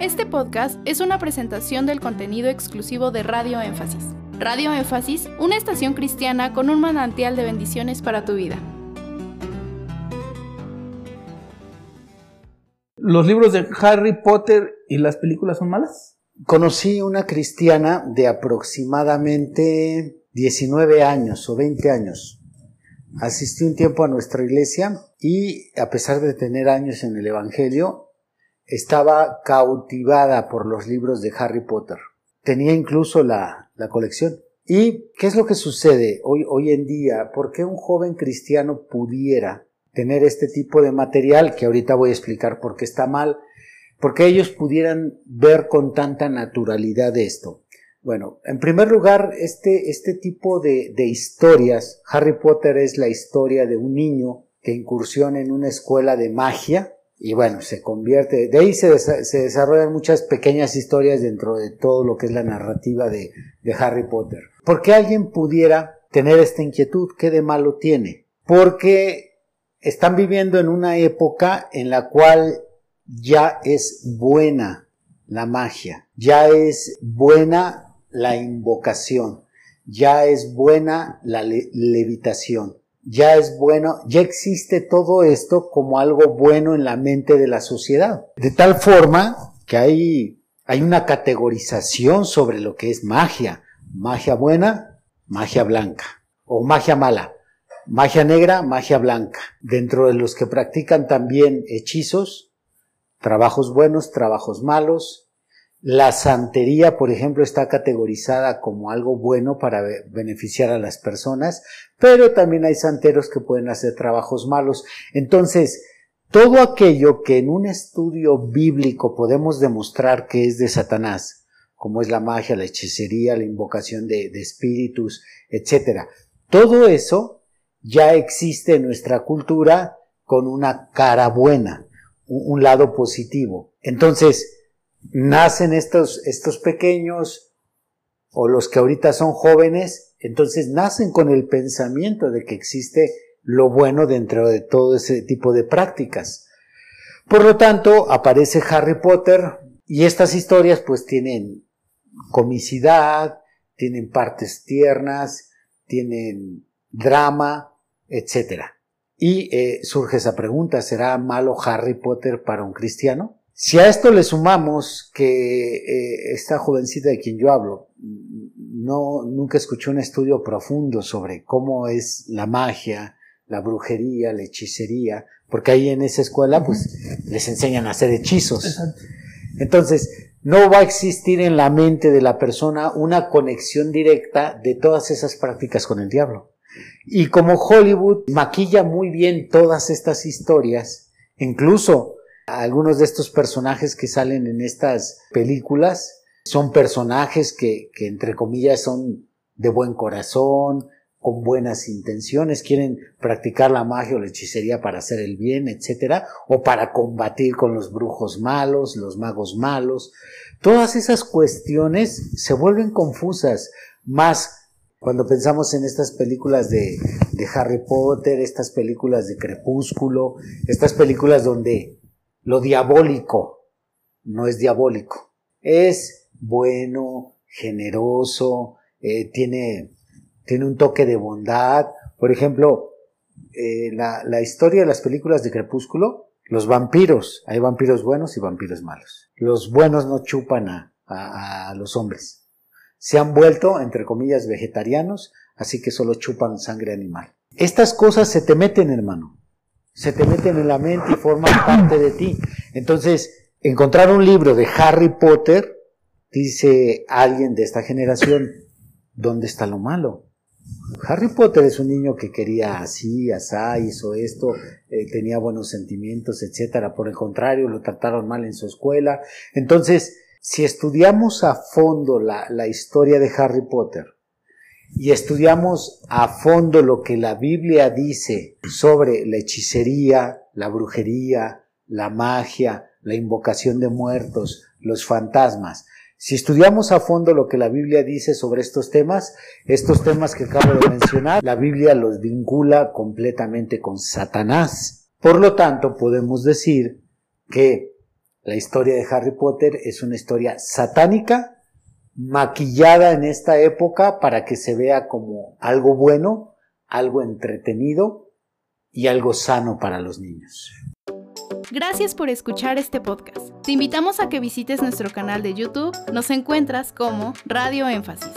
Este podcast es una presentación del contenido exclusivo de Radio Énfasis. Radio Énfasis, una estación cristiana con un manantial de bendiciones para tu vida. ¿Los libros de Harry Potter y las películas son malas? Conocí una cristiana de aproximadamente 19 años o 20 años. Asistí un tiempo a nuestra iglesia y a pesar de tener años en el Evangelio, estaba cautivada por los libros de Harry Potter. Tenía incluso la, la colección. ¿Y qué es lo que sucede hoy, hoy en día? ¿Por qué un joven cristiano pudiera tener este tipo de material, que ahorita voy a explicar por qué está mal, porque ellos pudieran ver con tanta naturalidad esto? Bueno, en primer lugar, este, este tipo de, de historias, Harry Potter es la historia de un niño que incursiona en una escuela de magia, y bueno, se convierte, de ahí se, desarrollan muchas pequeñas historias dentro de todo lo que es la narrativa de, de Harry Potter. ¿Por qué alguien pudiera tener esta inquietud? ¿Qué de malo tiene? Porque están viviendo en una época en la cual ya es buena la magia, ya es buena la invocación, ya es buena la levitación ya es bueno, ya existe todo esto como algo bueno en la mente de la sociedad. De tal forma que hay, hay una categorización sobre lo que es magia. Magia buena, magia blanca. O magia mala. Magia negra, magia blanca. Dentro de los que practican también hechizos, trabajos buenos, trabajos malos, la santería, por ejemplo, está categorizada como algo bueno para beneficiar a las personas, pero también hay santeros que pueden hacer trabajos malos. Entonces, todo aquello que en un estudio bíblico podemos demostrar que es de Satanás, como es la magia, la hechicería, la invocación de, espíritus, etc. Todo eso ya existe en nuestra cultura con una cara buena, un lado positivo. Entonces, nacen estos, estos pequeños o los que ahorita son jóvenes, entonces nacen con el pensamiento de que existe lo bueno dentro de todo ese tipo de prácticas. Por lo tanto, aparece Harry Potter y estas historias pues tienen comicidad, tienen partes tiernas, tienen drama, etc. Y eh, surge esa pregunta, ¿será malo Harry Potter para un cristiano? Si a esto le sumamos que eh, esta jovencita de quien yo hablo no nunca escuchó un estudio profundo sobre cómo es la magia, la brujería, la hechicería, porque ahí en esa escuela pues les enseñan a hacer hechizos. Entonces, no va a existir en la mente de la persona una conexión directa de todas esas prácticas con el diablo. Y como Hollywood maquilla muy bien todas estas historias, incluso algunos de estos personajes que salen en estas películas son personajes que, entre comillas son de buen corazón, con buenas intenciones, quieren practicar la magia o la hechicería para hacer el bien, etcétera, o para combatir con los brujos malos, los magos malos. Todas esas cuestiones se vuelven confusas, más cuando pensamos en estas películas de Harry Potter, estas películas de Crepúsculo, estas películas donde lo diabólico no es diabólico, es bueno, generoso, eh, tiene, tiene un toque de bondad. Por ejemplo, eh, la, la historia de las películas de Crepúsculo, los vampiros, hay vampiros buenos y vampiros malos. Los buenos no chupan a, a, a, los hombres. Se han vuelto, entre comillas, vegetarianos, así que solo chupan sangre animal. Estas cosas se te meten, hermano se te meten en la mente y forman parte de ti. Entonces, encontrar un libro de Harry Potter, dice alguien de esta generación, ¿dónde está lo malo? Harry Potter es un niño que quería así, asá, hizo esto, eh, tenía buenos sentimientos, etcétera. Por el contrario, lo trataron mal en su escuela. Entonces, si estudiamos a fondo la, la historia de Harry Potter, y estudiamos a fondo lo que la Biblia dice sobre la hechicería, la brujería, la magia, la invocación de muertos, los fantasmas, si estudiamos a fondo lo que la Biblia dice sobre estos temas, estos temas que acabo de mencionar, la Biblia los vincula completamente con Satanás. Por lo tanto, podemos decir que La historia de Harry Potter es una historia satánica, maquillada en esta época para que se vea como algo bueno, algo entretenido y algo sano para los niños. Gracias por escuchar este podcast. Te invitamos a que visites nuestro canal de YouTube. Nos encuentras como Radio Énfasis.